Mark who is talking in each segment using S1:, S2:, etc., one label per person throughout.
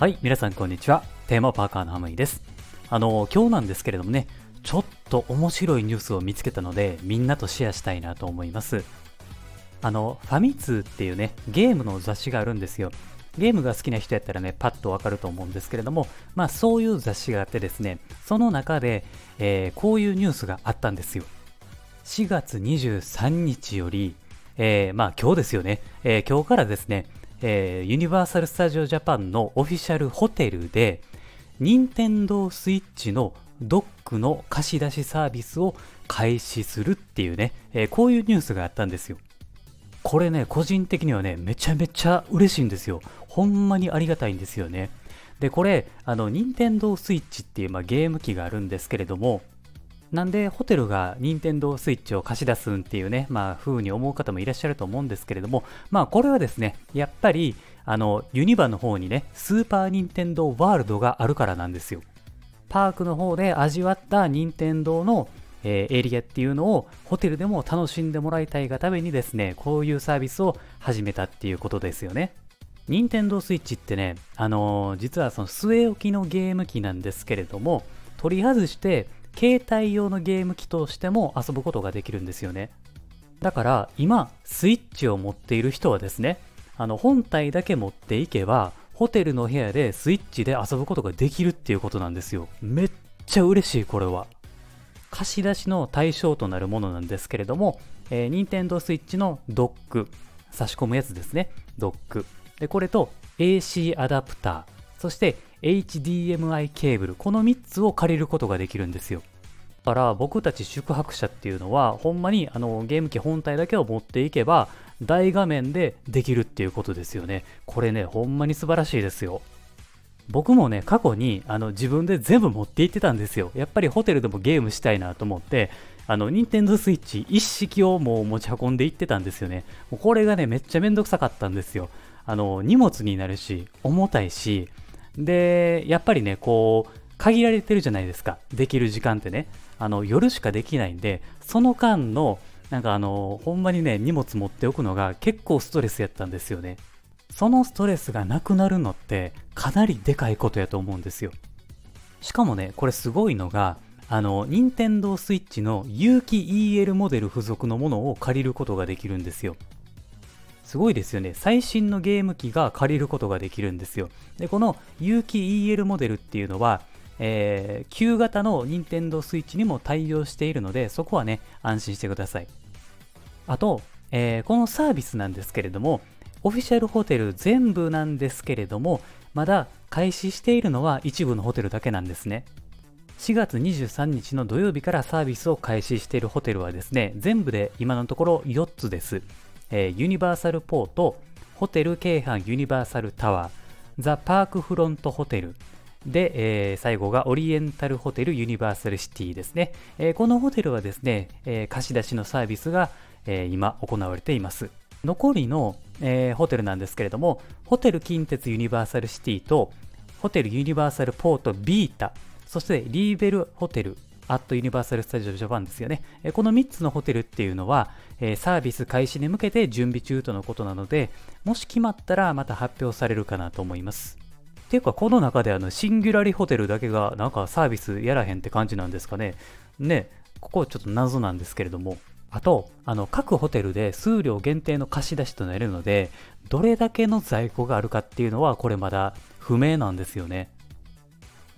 S1: はい、皆さんこんにちは。テーマパーカーのハムイです。あの、今日なんですけれどもね、ちょっと面白いニュースを見つけたので、みんなとシェアしたいなと思います。あの、ファミ通っていうね、ゲームの雑誌があるんですよ。ゲームが好きな人やったらね、パッとわかると思うんですけれども、まあそういう雑誌があってですね、その中で、えーこういうニュースがあったんですよ。4月23日より、えーまあ今日ですよね、えー今日からですね、えーユニバーサル・スタジオ・ジャパンのオフィシャルホテルで、任天堂スイッチのドックの貸し出しサービスを開始するっていうね、えーこういうニュースがあったんですよ。これね、個人的にはね、めちゃめちゃ嬉しいんですよ。ほんまにありがたいんですよね。で、これ、あの、任天堂スイッチっていう、まあ、ゲーム機があるんですけれども、なんでホテルが任天堂スイッチを貸し出すんっていうね、まあ、風に思う方もいらっしゃると思うんですけれども、まあ、これはですね、やっぱり、あの、ユニバの方にね、スーパーニンテンドーワールドがあるからなんですよ。パークの方で味わった任天堂の、えーエリアっていうのをホテルでも楽しんでもらいたいがためにですね、こういうサービスを始めたっていうことですよね。任天堂スイッチってね、あのー実はその据え置きのゲーム機なんですけれども、取り外して携帯用のゲーム機としても遊ぶことができるんですよね。だから今、スイッチを持っている人はですね、あの本体だけ持っていけば、ホテルの部屋でスイッチで遊ぶことができるっていうことなんですよ。めっちゃ嬉しい、これは。貸し出しの対象となるものなんですけれども、えー、任天堂スイッチのドック、差し込むやつですね、ドック。で、これと AC アダプター、そして HDMI ケーブル、この3つを借りることができるんですよ。だから僕たち宿泊者っていうのは、ほんまにあのゲーム機本体だけを持っていけば、大画面でできるっていうことですよね。これね、ほんまに素晴らしいですよ。僕もね、過去にあの自分で全部持って行ってたんですよ。やっぱりホテルでもゲームしたいなと思って、あの、ニンテンドースイッチ一式をもう持ち運んで行ってたんですよね。もうこれがね、めっちゃめんどくさかったんですよ。あの、荷物になるし、重たいし、で、やっぱりね、こう、限られてるじゃないですか。できる時間ってね。あの、夜しかできないんで、その間の、なんかあの、ほんまにね、荷物持っておくのが結構ストレスやったんですよね。そのストレスがなくなるのってかなりでかいことやと思うんですよ。しかもね、これすごいのが、あの、任天堂スイッチの有機 EL モデル付属のものを借りることができるんですよ。すごいですよね。最新のゲーム機が借りることができるんですよ。で、この有機 EL モデルっていうのは、えー旧型の任天堂スイッチにも対応しているので、そこはね、安心してください。あと、えーこのサービスなんですけれども、オフィシャルホテル全部なんですけれども、まだ開始しているのは一部のホテルだけなんですね。4月23日の土曜日からサービスを開始しているホテルはですね、全部で今のところ4つです。えーユニバーサルポート、ホテル京阪ユニバーサルタワー、ザ・パークフロントホテル、で、えー最後がオリエンタルホテルユニバーサルシティですね。えーこのホテルはですね、えー貸し出しのサービスが、え今行われています。残りの、えホテルなんですけれども、ホテル近鉄ユニバーサルシティと、ホテルユニバーサルポートビータ、そしてリーベルホテル、アットユニバーサル・スタジオ・ジャパンですよね。この3つのホテルっていうのは、えサービス開始に向けて準備中とのことなので、もし決まったらまた発表されるかなと思います。っていうか、この中であのシンギュラリホテルだけがなんかサービスやらへんって感じなんですかね。ね、ここちょっと謎なんですけれども。あと、あの各ホテルで数量限定の貸し出しとなるので、どれだけの在庫があるかっていうのはこれまだ不明なんですよね。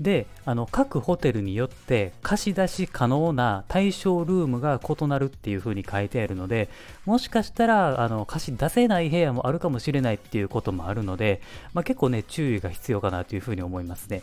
S1: で、あの各ホテルによって貸し出し可能な対象ルームが異なるっていう風に書いてあるので、もしかしたらあの貸し出せない部屋もあるかもしれないっていうこともあるので、まあ、結構ね、注意が必要かなという風に思いますね。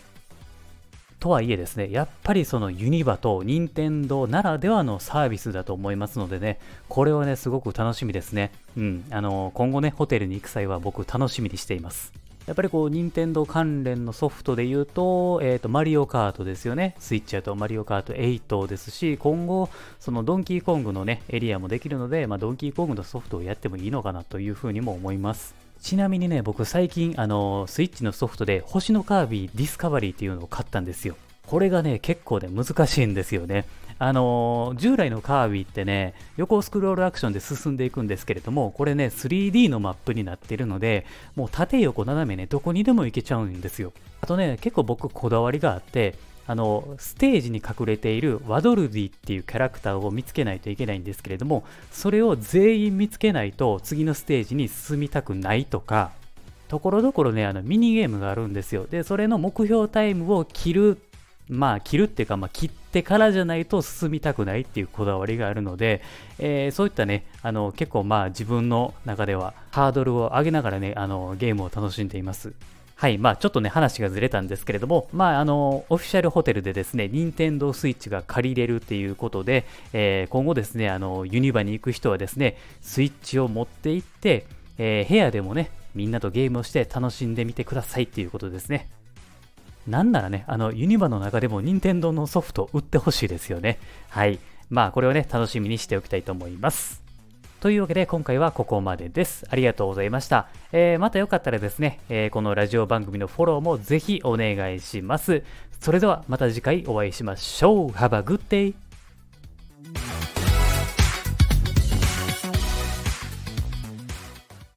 S1: とはいえですね、やっぱりそのユニバと任天堂ならではのサービスだと思いますのでね、これはね、すごく楽しみですね。うん、あの、今後ね、ホテルに行く際は僕楽しみにしています。やっぱりこう、任天堂関連のソフトで言うと、えっ、と、マリオカートですよね。スイッチやとマリオカート8ですし、今後、そのドンキーコングのね、エリアもできるので、まあ、ドンキーコングのソフトをやってもいいのかなというふうにも思います。ちなみにね、僕最近、あの、スイッチのソフトで、星のカービィディスカバリーっていうのを買ったんですよ。これがね、結構ね、難しいんですよね。あのー、従来のカービィってね、横スクロールアクションで進んでいくんですけれども、これね、3D のマップになってるので、もう縦横斜めね、どこにでも行けちゃうんですよ。あとね、結構僕こだわりがあって、あのステージに隠れているワドルディっていうキャラクターを見つけないといけないんですけれどもそれを全員見つけないと次のステージに進みたくないとかところどころねあのミニゲームがあるんですよでそれの目標タイムを切るまあ切るっていうか、まあ、切ってからじゃないと進みたくないっていうこだわりがあるので、えー、そういったねあの結構まあ自分の中ではハードルを上げながらねあのゲームを楽しんでいますはい、まあちょっとね、話がずれたんですけれども、まああの、オフィシャルホテルでですね、任天堂スイッチが借りれるっていうことで、えー、今後ですね、あの、ユニバに行く人はですね、スイッチを持って行って、えー、部屋でもね、みんなとゲームをして楽しんでみてくださいっていうことですね。なんならね、あの、ユニバの中でも任天堂のソフト売ってほしいですよね。はい。まあこれをね、楽しみにしておきたいと思います。というわけで今回はここまでです。ありがとうございました。えー、またよかったらですね、えー、このラジオ番組のフォローもぜひお願いします。それではまた次回お会いしましょう。Have a good day!